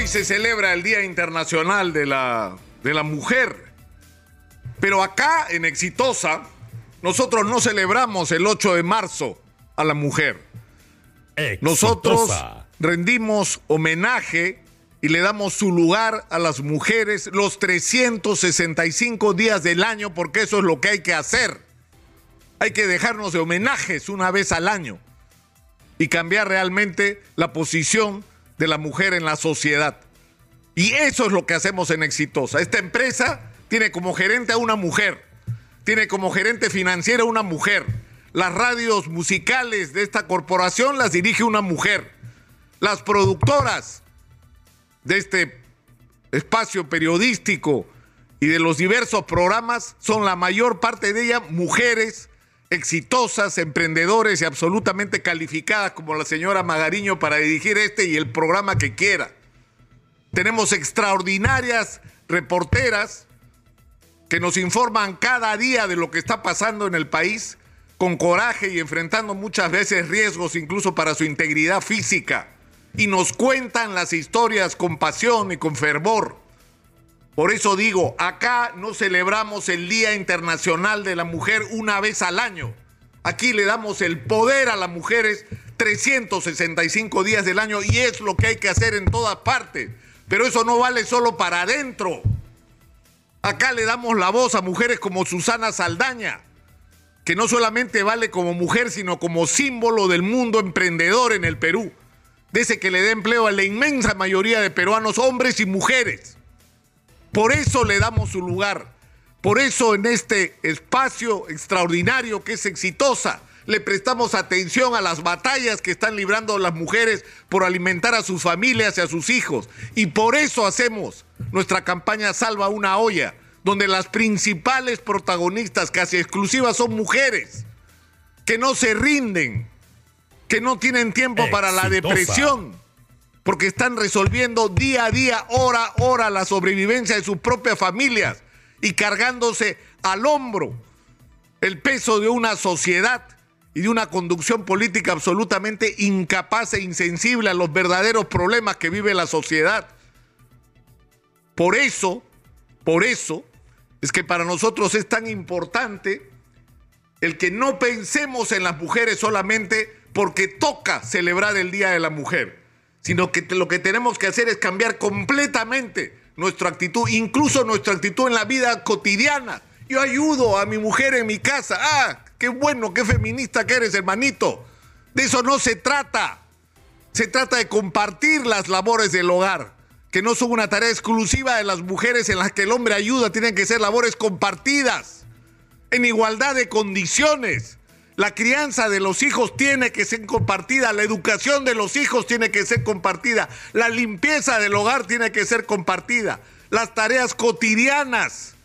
Hoy se celebra el Día Internacional de la, de la Mujer. Pero acá, en Exitosa, nosotros no celebramos el 8 de marzo a la mujer. Nosotros rendimos homenaje y le damos su lugar a las mujeres los 365 días del año porque eso es lo que hay que hacer. Hay que dejarnos de homenajes una vez al año y cambiar realmente la posición de la mujer en la sociedad. Y eso es lo que hacemos en Exitosa. Esta empresa tiene como gerente a una mujer, tiene como gerente financiera a una mujer. Las radios musicales de esta corporación las dirige una mujer. Las productoras de este espacio periodístico y de los diversos programas son la mayor parte de ellas mujeres exitosas, emprendedores y absolutamente calificadas como la señora Magariño para dirigir este y el programa que quiera. Tenemos extraordinarias reporteras que nos informan cada día de lo que está pasando en el país con coraje y enfrentando muchas veces riesgos incluso para su integridad física. Y nos cuentan las historias con pasión y con fervor. Por eso digo, acá no celebramos el Día Internacional de la Mujer una vez al año. Aquí le damos el poder a las mujeres 365 días del año y es lo que hay que hacer en todas partes. Pero eso no vale solo para adentro. Acá le damos la voz a mujeres como Susana Saldaña, que no solamente vale como mujer, sino como símbolo del mundo emprendedor en el Perú. De que le da empleo a la inmensa mayoría de peruanos, hombres y mujeres. Por eso le damos su lugar. Por eso en este espacio extraordinario que es exitosa, le prestamos atención a las batallas que están librando las mujeres por alimentar a sus familias y a sus hijos. Y por eso hacemos nuestra campaña Salva una olla, donde las principales protagonistas casi exclusivas son mujeres, que no se rinden, que no tienen tiempo para la depresión, porque están resolviendo día a día, hora a hora, la sobrevivencia de sus propias familias y cargándose al hombro el peso de una sociedad y de una conducción política absolutamente incapaz e insensible a los verdaderos problemas que vive la sociedad. Por eso, por eso, es que para nosotros es tan importante el que no pensemos en las mujeres solamente porque toca celebrar el Día de la Mujer sino que lo que tenemos que hacer es cambiar completamente nuestra actitud, incluso nuestra actitud en la vida cotidiana. Yo ayudo a mi mujer en mi casa. Ah, qué bueno, qué feminista que eres, hermanito. De eso no se trata. Se trata de compartir las labores del hogar, que no son una tarea exclusiva de las mujeres en las que el hombre ayuda, tienen que ser labores compartidas, en igualdad de condiciones. La crianza de los hijos tiene que ser compartida, la educación de los hijos tiene que ser compartida, la limpieza del hogar tiene que ser compartida, las tareas cotidianas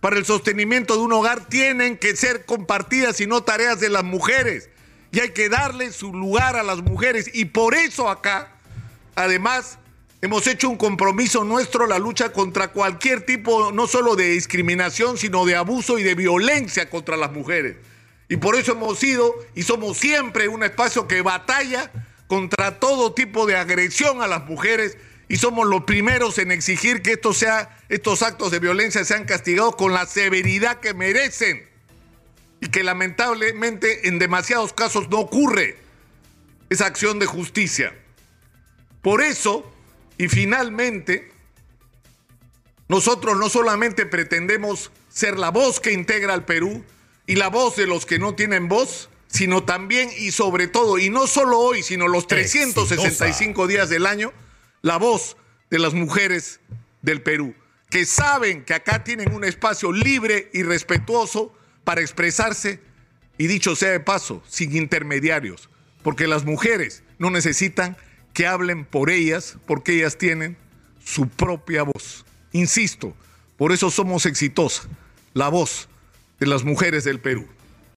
para el sostenimiento de un hogar tienen que ser compartidas y no tareas de las mujeres. Y hay que darle su lugar a las mujeres. Y por eso acá, además, hemos hecho un compromiso nuestro, la lucha contra cualquier tipo, no solo de discriminación, sino de abuso y de violencia contra las mujeres. Y por eso hemos sido y somos siempre un espacio que batalla contra todo tipo de agresión a las mujeres y somos los primeros en exigir que estos actos de violencia sean castigados con la severidad que merecen y que lamentablemente en demasiados casos no ocurre esa acción de justicia. Por eso, y finalmente, nosotros no solamente pretendemos ser la voz que integra al Perú, y la voz de los que no tienen voz, sino también y sobre todo, y no solo hoy, sino los 365 días del año, la voz de las mujeres del Perú, que saben que acá tienen un espacio libre y respetuoso para expresarse, y dicho sea de paso, sin intermediarios, porque las mujeres no necesitan que hablen por ellas, porque ellas tienen su propia voz. Insisto, por eso somos exitosas, la voz de las mujeres del Perú.